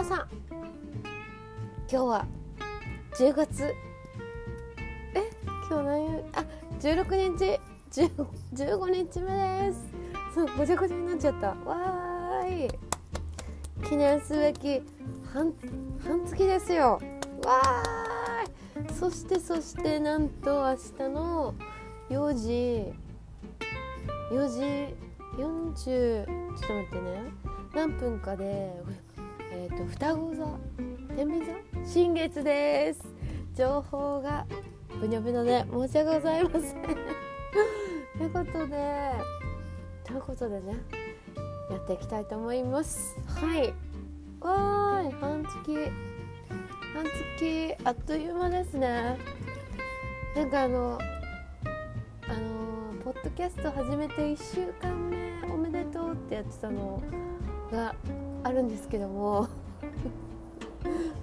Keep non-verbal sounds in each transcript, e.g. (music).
皆さん。今日は10月。え？今日何あ16日。15日目です。そうごちゃごちゃになっちゃった。わーい。記念すべき半半月ですよ。わーい。そしてそしてなんと明日の4時。4時40ちょっと待ってね。何分かでえっ、ー、と双子座？天秤座？新月です。情報がぶにょぶにょで申し訳ございません。(laughs) ということでということでねやっていきたいと思います。はい。わーい半月。半月あっという間ですね。なんかあのあのポッドキャスト始めて1週間目おめでとうってやってたのがあるんですけども。(laughs)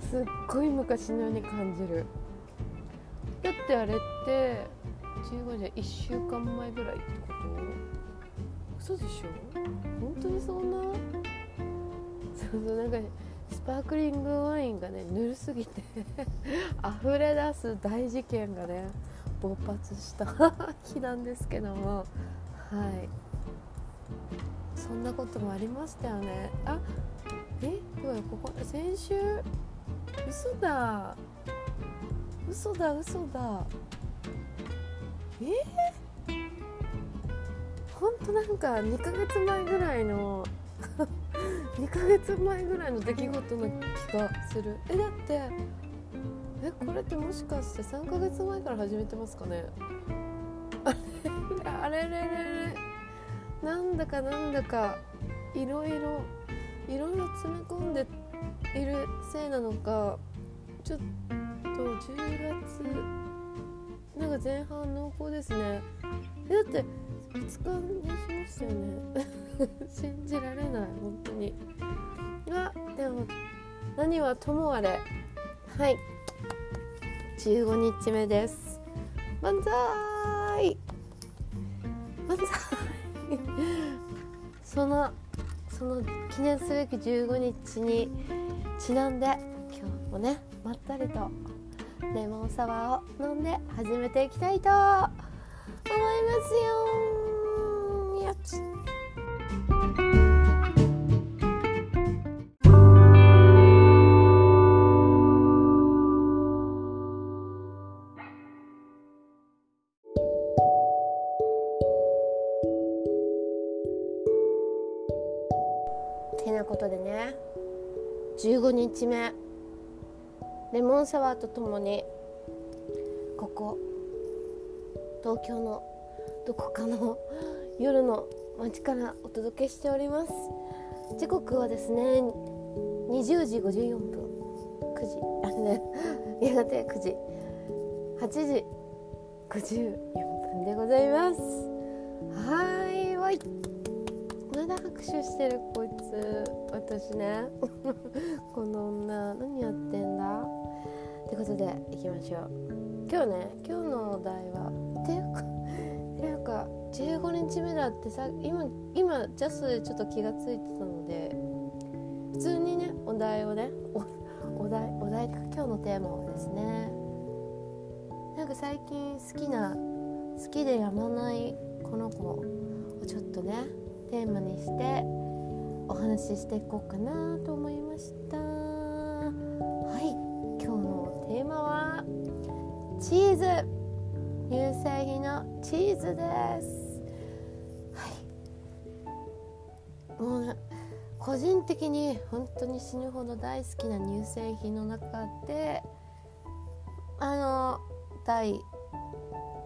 すっごい昔のように感じる。だってあれって15じゃ1週間前ぐらいってこと？嘘でしょ？本当にそんな？そうそうなんか、スパークリングワインがねぬるすぎて (laughs) 溢れ出す大事件がね勃発した (laughs) 日なんですけども。はい。そんなこともありましたよね。あえ今日ここ先週嘘だ。嘘だ嘘だ。え？ー、ほんとなんか2ヶ月前ぐらいの (laughs) 2ヶ月前ぐらいの出来事の気がする。えだってえこれってもしかして3ヶ月前から始めてますかね？あれ？あれれれれ。なんだかなんだかいろいろいろいろ詰め込んでいるせいなのかちょっと10月なんか前半濃厚ですね。だって2日にしましたよね。(laughs) 信じられない本当に。がでも何はともあれ。はい。15日目です。万歳。万歳。(laughs) そのその記念すべき15日にちなんで今日もねまったりとレモンサワーを飲んで始めていきたいと思いますよ。15日目。レモンサワーとともにここ東京のどこかの夜の街からお届けしております。時刻はですね20時54分。9時。あね。(laughs) やがて9時。8時54分でございます。はいわい。だ拍手してるこいつ私ね。(laughs) この女何やってんだ？ってことでいきましょう。今日ね今日のお題はっていうかていうか15日目だってさ今今ジャスでちょっと気が付いてたので普通にねお題をねおお題お題か今日のテーマをですねなんか最近好きな好きでやまないこの子をちょっとねテーマにしてお話ししていこうかなと思いました。はい今日のテーマはチーズ。乳製品のチーズです。はい。もうね個人的に本当に死ぬほど大好きな乳製品の中であの第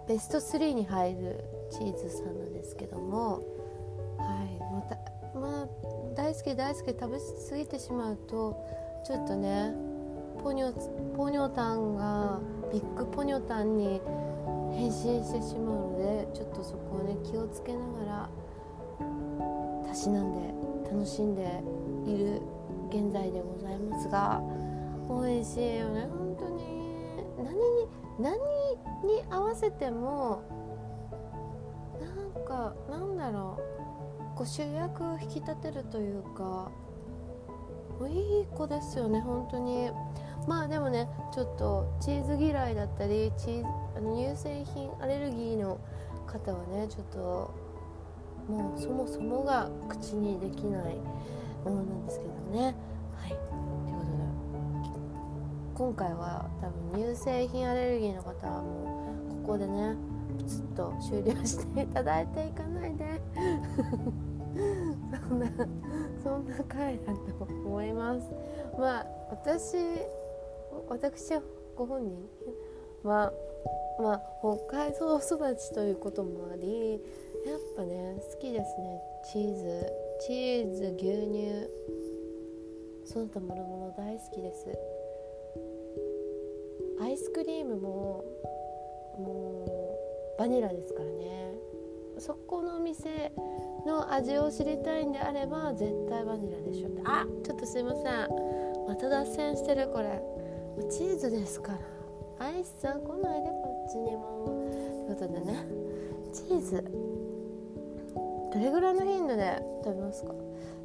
ベスト3に入るチーズさんなんですけどもまたまあ大好き大好き食べ過ぎてしまうとちょっとねポニョポニョタンがビッグポニョタンに変身してしまうのでちょっとそこをね気をつけながらたしなんで楽しんでいる現在でございますが美味しいよね。本当に。何に何に合わせてもなんかなんだろう。こう主役を引き立てるというかいい子ですよね本当に。まあでもねちょっとチーズ嫌いだったりチーズあの乳製品アレルギーの方はねちょっともうそもそもが口にできないものなんですけどね。はい。ということで今回は多分乳製品アレルギーの方はもうここでねプツッと終了していただいていかないで。んな (laughs) そんな回だと思います。まあ私私ご本人はまあ北海道育ちということもありやっぱね好きですね。チーズチーズ牛乳。その他もろもろ大好きです。アイスクリームももうバニラですからね。そこのお店の味を知りたいんであれば絶対バニラでしょって。あちょっとすいません。また脱線してるこれ。チーズですから。アイスさん来ないでこっちにも。ということでね。チーズ。どれぐらいの頻度で食べますか？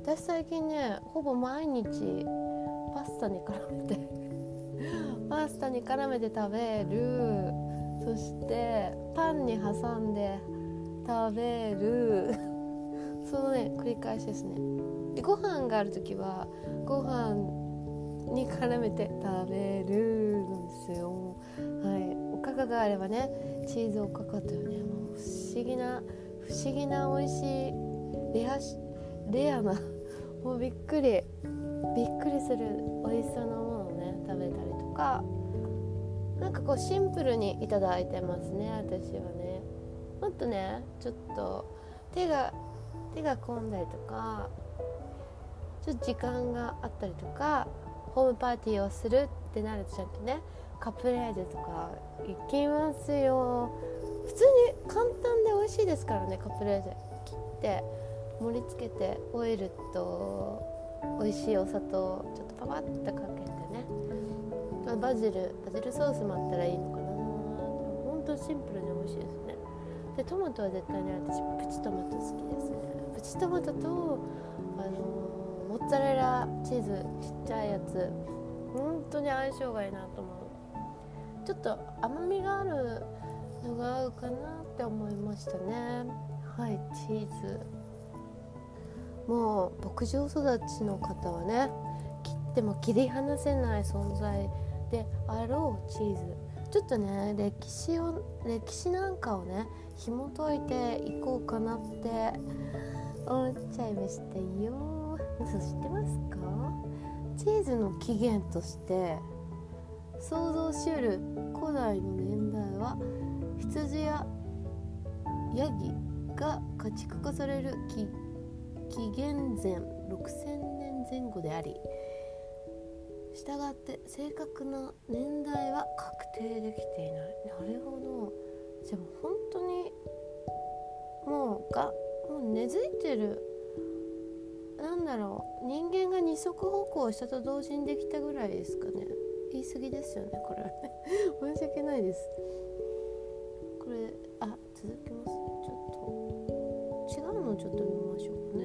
私最近ねほぼ毎日パスタに絡めて (laughs) パスタに絡めて食べる。そしてパンに挟んで食べる。そのね繰り返しですね。でご飯がある時はご飯に絡めて食べるんですよ。はい。おかかがあればねチーズおかかというねもう不思議な不思議な美味しいレアレアな (laughs) もうびっくりびっくりする美味しさのものをね食べたりとかなんかこうシンプルにいただいてますね私はね。もっとねちょっと手が手が込んだりとかちょっと時間があったりとかホームパーティーをするってなるとちゃんとねカプレーゼとか行きますよ。普通に簡単で美味しいですからねカプレーゼ切って盛り付けてオイルと美味しいお砂糖ちょっとパパッとかけてね。バジルバジルソースもあったらいいのかな。ほんとシンプルで美味しいですね。でトマトは絶対ね私プチトマト好きですね。プチトマトとあのモッツァレラチーズちっちゃいやつ。本当に相性がいいなと思う。ちょっと甘みがあるのが合うかなって思いましたね。はいチーズ。もう牧場育ちの方はね切っても切り離せない存在であろうチーズ。ちょっとね歴史を歴史なんかをね紐解いていこうかなって思っちゃいましたよ。そう知ってますか？チーズの起源として想像しうる古代の年代は羊やヤギが家畜化される紀元前6000年前後でありしたがって正確な年代は確定できていない。なるほど。じゃあもう本当にもうがもう根付いてる。なんだろう。人間が二足歩行したと同時にできたぐらいですかね。言い過ぎですよねこれ。(laughs) 申し訳ないです。これあ続きます。ちょっと違うのちょっと見ましょうかね。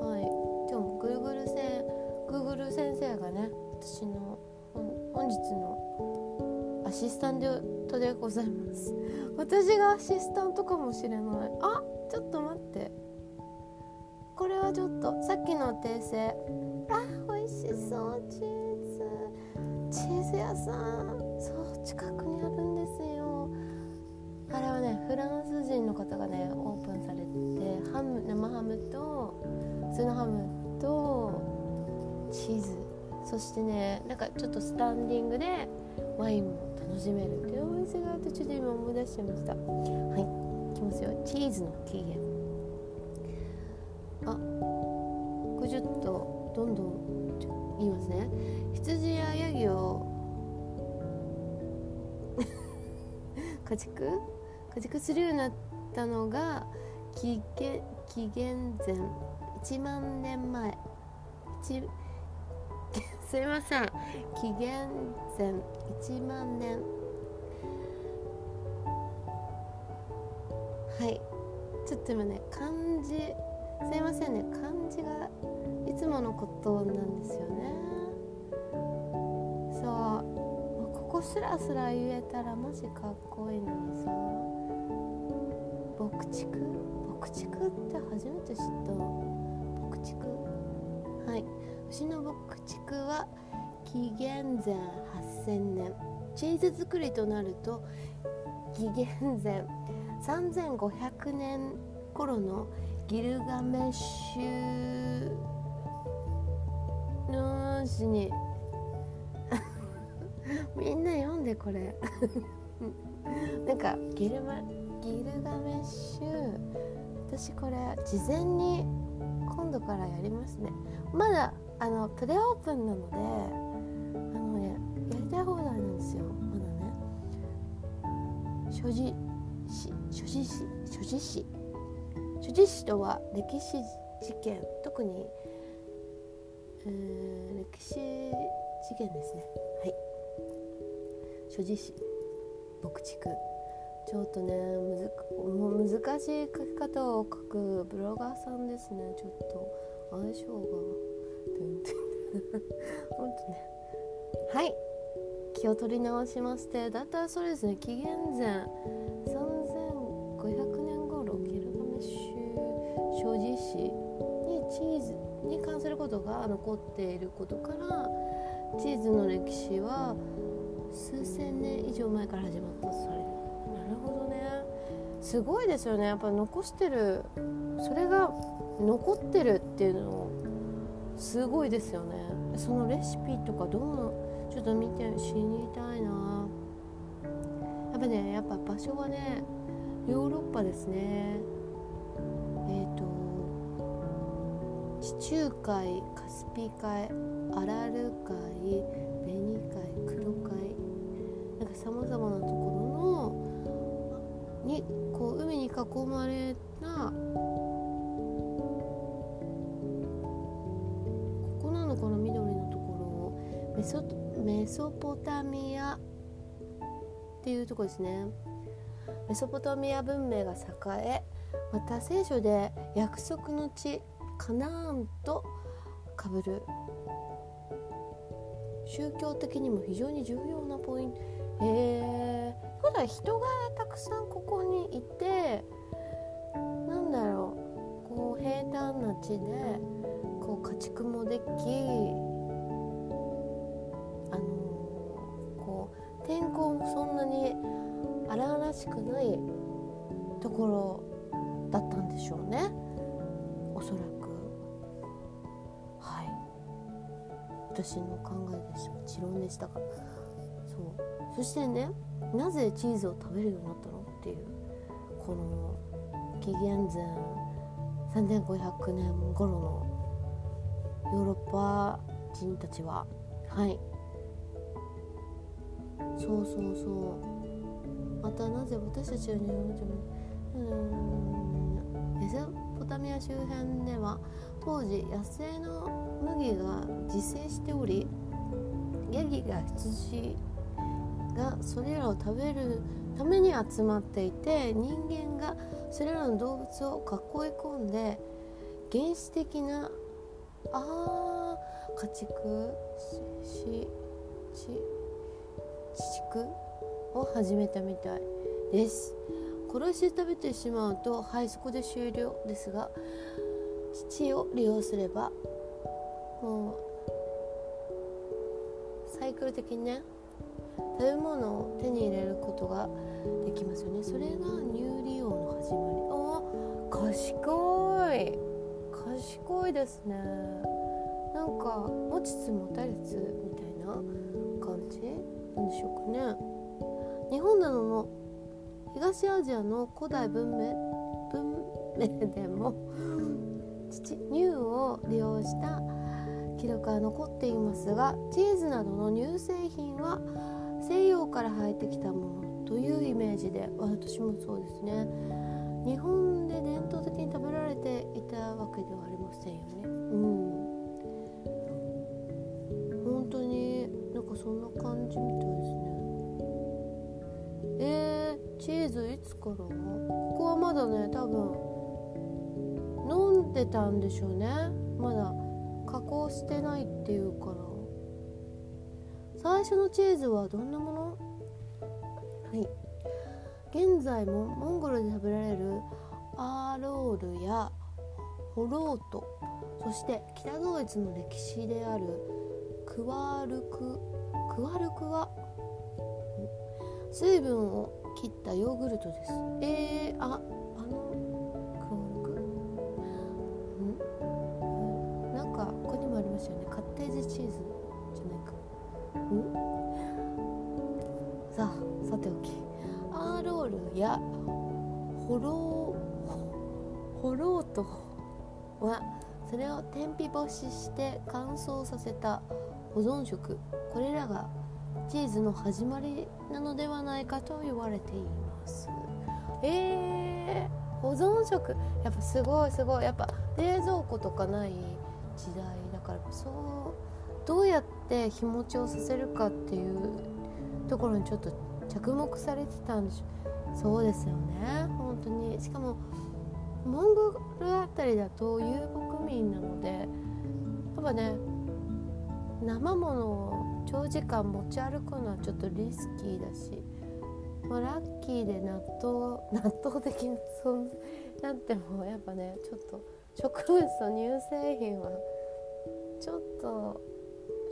はい。今日も Google 先 Google 先生がね私の本日のアシスタントでございます。私がアシスタントかもしれない。あっちょっと待って。これはちょっとさっきの訂正。あ美味しそう。チーズ。チーズ屋さん。そう近くにあるんですよ。あれはねフランス人の方がねオープンされてハム生ハムと普通のハムとチーズ。そしてねなんかちょっとスタンディングでワインも楽しめるっていうお店があってちょっと今思い出しちゃいました。はい。ますよ。チーズの起源あこれちょっとどんどん言いますね。羊やヤギを (laughs) 家畜？家畜するようになったのが紀元紀元前1万年前。(laughs) すいません。紀元前1万年。はい。ちょっと今ね漢字すいませんね。漢字がいつものことなんですよね。そう。ここスラスラ言えたらマジかっこいいのにさ。牧畜？牧畜って初めて知った。牧畜？はい。牛の牧畜は紀元前8000年。チーズ作りとなると紀元前3500年頃のギルガメッシュの詩に。(laughs) みんな読んでこれ。(laughs) なんかギルマギルガメッシュ私これ事前に今度からやりますね。まだあのプレオープンなのであのねやりたい放題なんですよ。まだね。所持史所持史所持史所持史とは歴史事件特に、歴史事件ですね。はい。所持史牧畜。ちょっとねむずも難しい書き方を書くブロガーさんですね。ちょっと相性が。ほんとね。はい。気を取り直しましてだったらそうですね。紀元前3史にチーズに関することが残っていることからチーズの歴史は数千年以上前から始まったとされる。なるほどね。すごいですよね。やっぱ残してるそれが残ってるっていうのすごいですよね。そのレシピとかどうちょっと見て知りたいな。やっぱねやっぱ場所はねヨーロッパですね。えっ、ー、と地中海カスピ海アラル海ベニ海黒海。なんかさまざまなところのにこう海に囲まれたここなのかな緑のところを。メソメソポタミアっていうとこですね。メソポタミア文明が栄えまた聖書で約束の地カナーンとかぶる。宗教的にも非常に重要なポイント。へえー、ことは人がたくさんここにいてなんだろう。こう平坦な地でこう家畜もできあのー、こう天候もそんなに荒々しくないところだったんでしょうね。私の考えでした持論でしたがそう。そしてねなぜチーズを食べるようになったのっていうこの紀元前3500年頃のヨーロッパ人たちははい。そうそうそう。またなぜ私たちは日本人うんメソポタミア周辺では当時野生の麦が自生しておりヤギが羊がそれらを食べるために集まっていて人間がそれらの動物を囲い込んで原始的なあ家畜しち地畜を始めたみたいです。殺して食べてしまうとはいそこで終了ですが父を利用すればもうサイクル的にね食べ物を手に入れることができますよね。それがニューリオの始まり。あ賢い。賢いですね。なんか持ちつ持たれつみたいな感じなんでしょうかね。日本などの東アジアの古代文明文明でも乳を利用した記録は残っていますがチーズなどの乳製品は西洋から入ってきたものというイメージで私もそうですね。日本で伝統的に食べられていたわけではありませんよね。うん。本当になんかそんな感じみたいですね。えー、チーズいつから？ここはまだね多分ってたんでしょうね。まだ加工してないっていうから。最初のチーズはどんなもの？はい。現在もモンゴルで食べられるアーロールやホロートそして北ドイツの歴史であるクワルククワルクは？水分を切ったヨーグルトです。えー、あ干しして乾燥させた保存食。これらがチーズの始まりなのではないかと言われています。えー、保存食。やっぱすごいすごい。やっぱ冷蔵庫とかない時代だからそうどうやって日持ちをさせるかっていうところにちょっと着目されてたんでしょそうですよね。本当に。しかもモンゴルあたりだと遊牧民なのでやっぱね生ものを長時間持ち歩くのはちょっとリスキーだし、まあ、ラッキーで納豆 (laughs) 納豆的な存在なってもやっぱねちょっと植物と乳製品はちょっと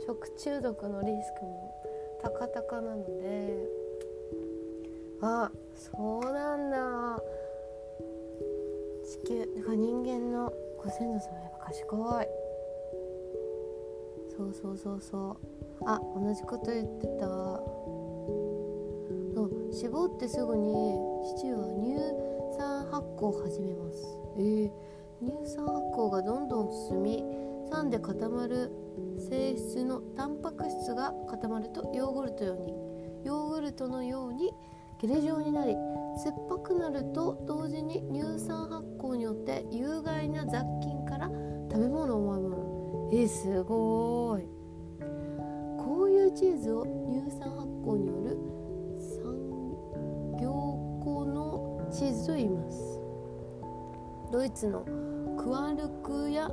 食中毒のリスクも高々なのであそうなんだ。地球なんか人間のご先祖様や賢い。そうそうそうそう。あ同じこと言ってた。そう絞ってすぐに父は乳酸発酵を始めます。えー、乳酸発酵がどんどん進み酸で固まる性質のタンパク質が固まるとヨーグルトように。ヨーグルトのようにゲレ状になり酸っぱくなると同時に乳酸発酵によって有害な雑菌べ物を守るえすごい。こういうチーズを乳酸発酵による産業後のチーズと言います。ドイツのクワルクや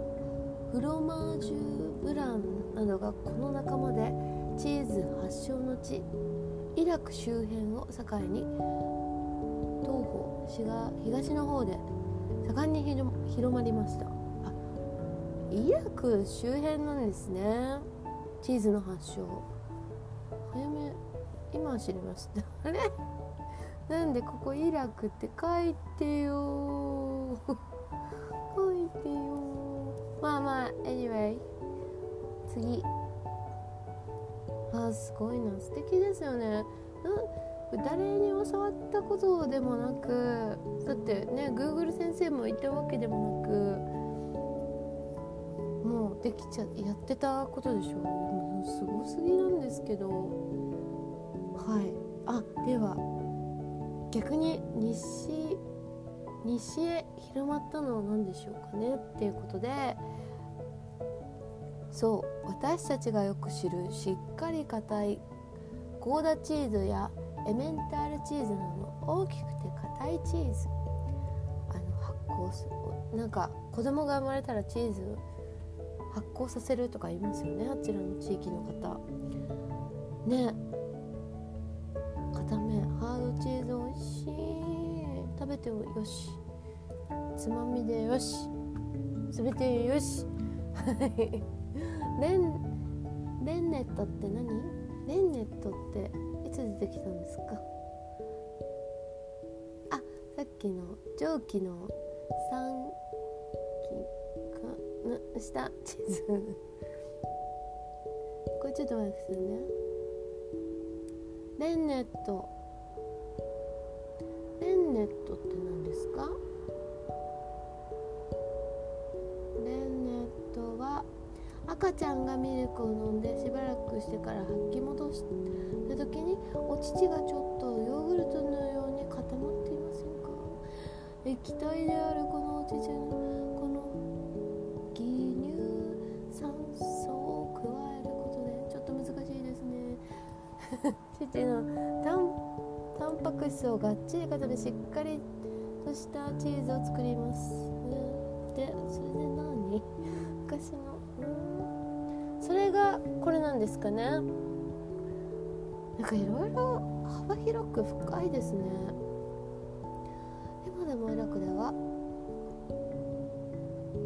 フロマージュブランなどがこの仲間でチーズ発祥の地イラク周辺を境に東方東の方で盛んに広まりました。イラク周辺なんですね。チーズの発祥。早め今知りました。あれ？なんでここイラクって書いてよ。(laughs) 書いてよ。まあまあ anyway 次。あすごいな。素敵ですよね。誰に教わったことでもなくだってね Google 先生もいたわけでもなくできちゃやってたことでしょ？もうすごすぎなんですけど。はい。あでは逆に西西へ広まったのは何でしょうかねっていうことで。そう私たちがよく知るしっかり硬いゴーダチーズやエメンタールチーズなどの大きくて硬いチーズ。あの発酵するなんか子供が生まれたらチーズ発酵させるとか言いますよねあちらの地域の方。ね。固め。ハードチーズおいしい。食べてよし。つまみでよし。全てよし。はいレンレンネットって何？レンネットっていつ出てきたんですか？あさっきの蒸気の菌かした。地図これちょっと待ってくださいね。レンネット。レンネットって何ですか？レンネットは赤ちゃんがミルクを飲んでしばらくしてから吐き戻した時にお乳がちょっとヨーグルトのように固まっていませんか？液体であるこのお乳のクスをがっちりかでしっかりとしたチーズを作ります、ね、でそれで何？昔の。それがこれなんですかね。なんかいろいろ幅広く深いですね。今でも楽では。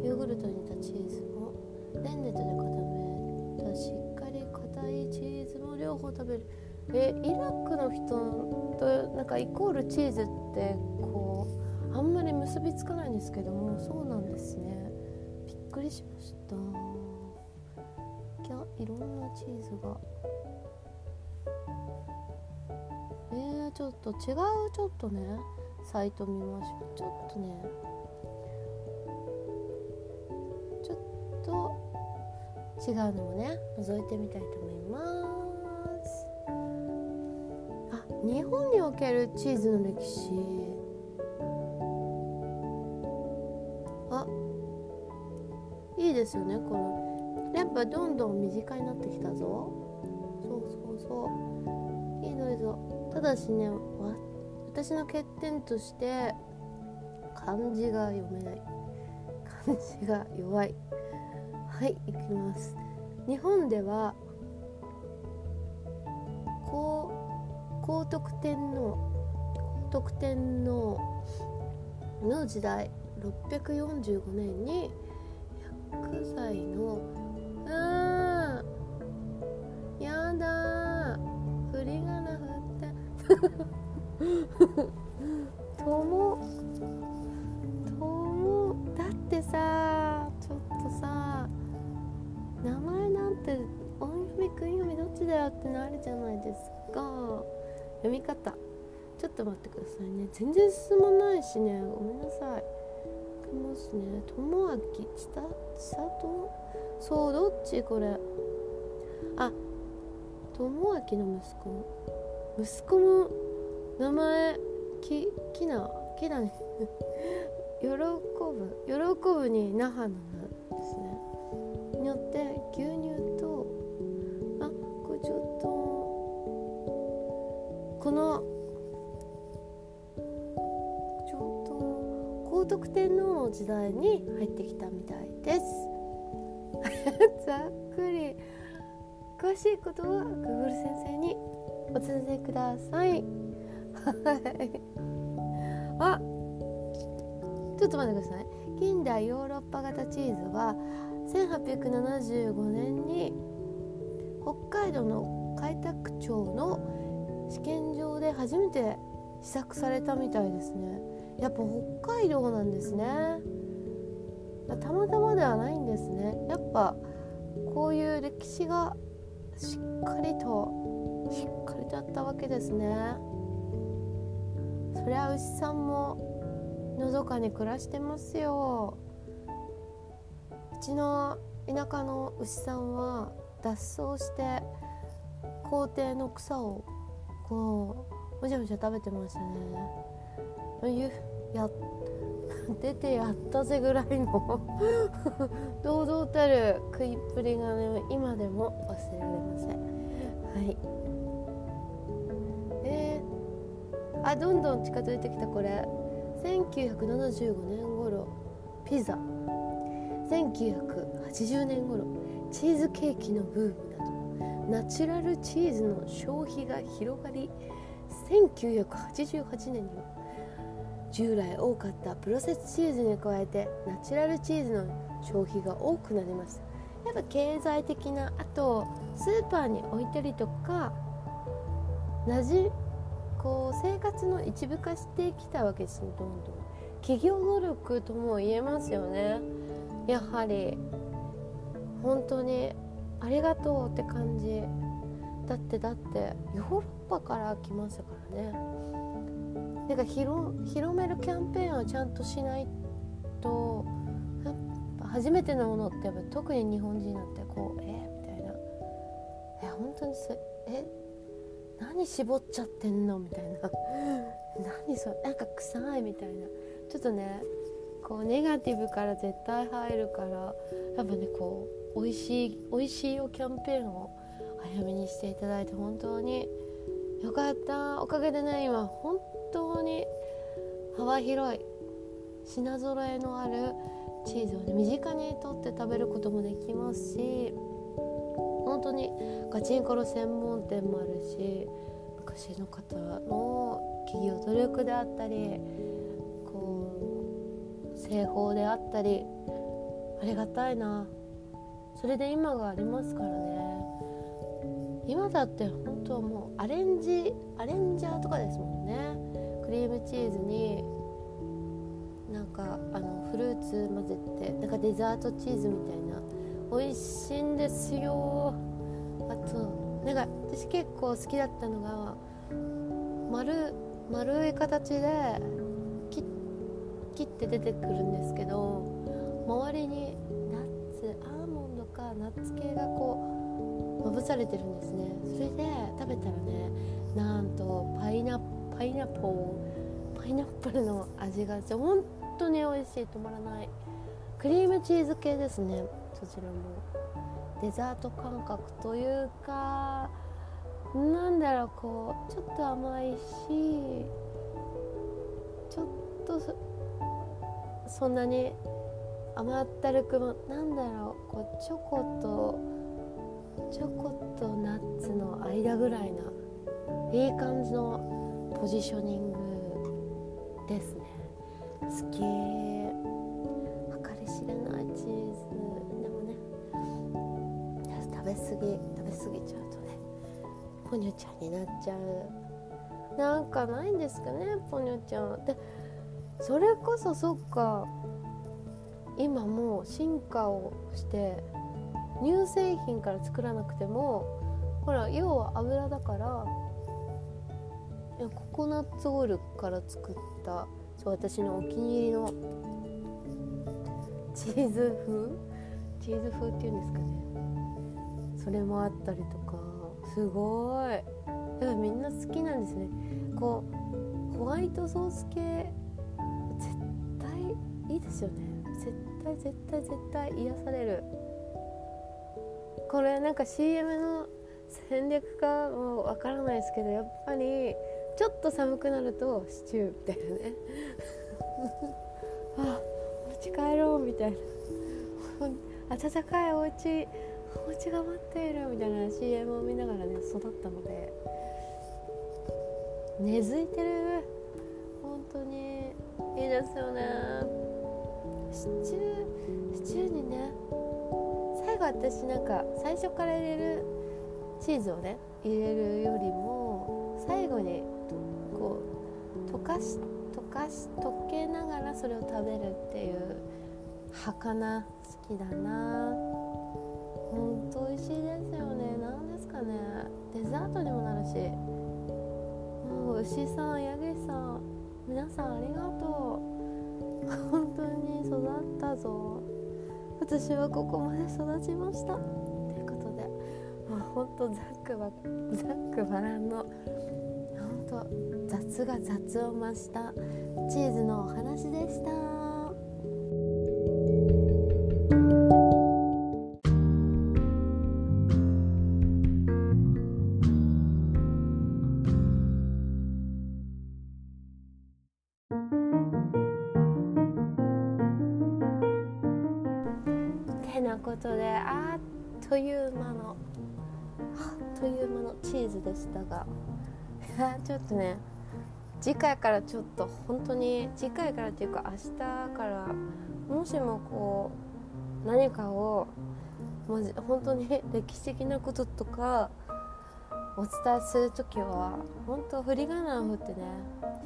ヨーグルトに似たチーズもレンネットで固めたしっかり硬いチーズも両方食べる。えイラクの人となんかイコールチーズってこうあんまり結びつかないんですけどもそうなんですね。びっくりしました。いやいろんなチーズが。えー、ちょっと違うちょっとね。サイト見ましょう。ちょっとね。ちょっと違うのもね覗いてみたいと思います。日本におけるチーズの歴史。あいいですよねこの。やっぱどんどん身近になってきたぞ。そうそうそう。いいのいいぞ。ただしねわ私の欠点として漢字が読めない。漢字が弱い。はい行きます。日本では徳天皇徳天皇の時代645年に100歳のあーやだー振り仮名振って。ともともだってさちょっとさ名前なんて音読み訓読みどっちだよってなるじゃないですか。読み方。ちょっと待ってくださいね。全然進まないしね。ごめんなさい。きますね。ともあきちたちさとそうどっち？これ。あともあきの息子。息子も名前ききなきだね。(laughs) 喜ぶ。喜ぶに那覇の名時代に入ってきたみたいです。(laughs) ざっくり。詳しいことは Google 先生にお伝えください。(laughs) はい。あちょっと待ってください。近代ヨーロッパ型チーズは1875年に北海道の開拓町の試験場で初めて試作されたみたいですね。やっぱ北海道なんですね。たまたまではないんですね。やっぱこういう歴史がしっかりとしっかりとあったわけですね。そりゃ牛さんものどかに暮らしてますよ。うちの田舎の牛さんは脱走して校庭の草をこうむしゃむしゃ食べてましたね。や出てやったぜぐらいの。(laughs) 堂々たる食いっぷりがね今でも忘れられません。はい。えー、あどんどん近づいてきたこれ。1975年頃ピザ。1980年頃チーズケーキのブームなど。ナチュラルチーズの消費が広がり1988年には従来多かったプロセスチーズに加えてナチュラルチーズの消費が多くなりましたやっぱ経済的なあとスーパーに置いたりとかなじこう生活の一部化してきたわけですよどんどん。企業努力とも言えますよね。やはり本当にありがとうって感じ。だってだってヨーロッパから来ましたからね。なんか広広めるキャンペーンをちゃんとしないとやっぱ初めてのものってやっぱ特に日本人なんてこうえー、みたいな。え本当にそれえ何絞っちゃってんのみたいな。何それなんか臭いみたいなちょっとねこうネガティブから絶対入るからやっぱねこう美味しい美味しいよキャンペーンを早めにしていただいて本当によかった。おかげでね今本当に幅広い品揃えのあるチーズをね身近にとって食べることもできますし本当にガチンコの専門店もあるし昔の方の企業努力であったりこう製法であったりありがたいな。それで今がありますからね。今だって本当はもうアレンジアレンジャーとかですもんね。クリームチーズになんかあのフルーツ混ぜてなんかデザートチーズみたいな。美味しいんですよ。あとなんか私結構好きだったのが丸丸い形で切って出てくるんですけど周りにナッツアーモンドかナッツ系がこうまぶされてるんですね。それで食べたらねなんとパイナッパイナポーパイナップルの味が本当に美味しい止まらない。クリームチーズ系ですね。そちらも。デザート感覚というかなんだろうこうちょっと甘いしちょっとそんなに甘ったるくもなんだろうこうチョコとチョコとナッツの間ぐらいないい感じのポジショニングですね。好き。計り知れないチーズ。でもね。食べ過ぎ食べ過ぎちゃうとね。ポニョちゃんになっちゃう。なんかないんですかねポニョちゃん。でそれこそそっか。今もう進化をして乳製品から作らなくてもほら要は油だからココナッツオイルから作ったそう私のお気に入りのチーズ風？チーズ風っていうんですかね。それもあったりとか。すごい。だからみんな好きなんですね。こうホワイトソース系絶対いいですよね。絶対絶対絶対癒される。これなんか CM の戦略かもわからないですけどやっぱりちょっと寒くなるとシチューみたいなね。(laughs) あお家帰ろうみたいな。(laughs) 暖かいお家お家が待っているみたいな。CM を見ながらね育ったので。根付いてる。本当に。いいですよね。シチューシチューにね最後私なんか最初から入れるチーズをね入れるよりも最後に溶かし溶かし溶けながらそれを食べるっていう儚好きだな。ほんと美味しいですよね。何ですかね。デザートにもなるし。もう牛さんヤギさん皆さんありがとう。本当に育ったぞ。私はここまで育ちました。ということでもうほんとざっくばざっくばらんのと雑が雑を増したチーズのお話でした。てなことであっという間のあっという間のチーズでしたがちょっとね次回からちょっと本当に次回からっていうか明日からもしもこう何かをもう本当に歴史的なこととかお伝えする時は本当振り仮名を振ってね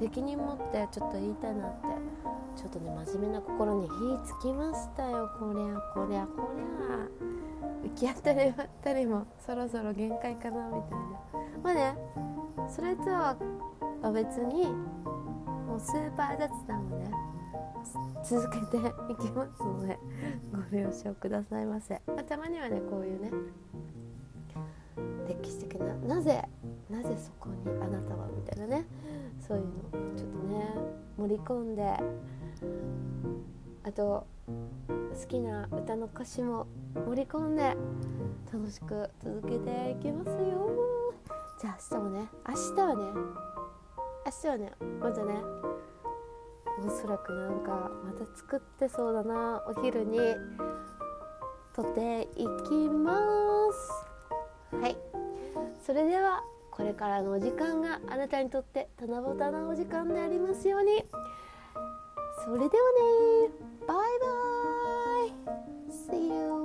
責任持ってちょっと言いたいなってちょっとね真面目な心に火つきましたよ。こりゃこりゃこりゃ。行き当たりばったりもそろそろ限界かなみたいな。まあねそれとは別にもうスーパー雑談をね続けていきますのでご了承くださいませ、まあ、たまにはねこういうね歴史的ななぜなぜそこにあなたはみたいなねそういうのちょっとね盛り込んであと好きな歌の歌詞も盛り込んで楽しく続けていきますよ。じゃあ明日もね明日はね明日はねまたねおそらくなんかまた作ってそうだなお昼に撮っていきます。はい。それではこれからのお時間があなたにとって七夕なお時間でありますように。それではね Bye bye. See you.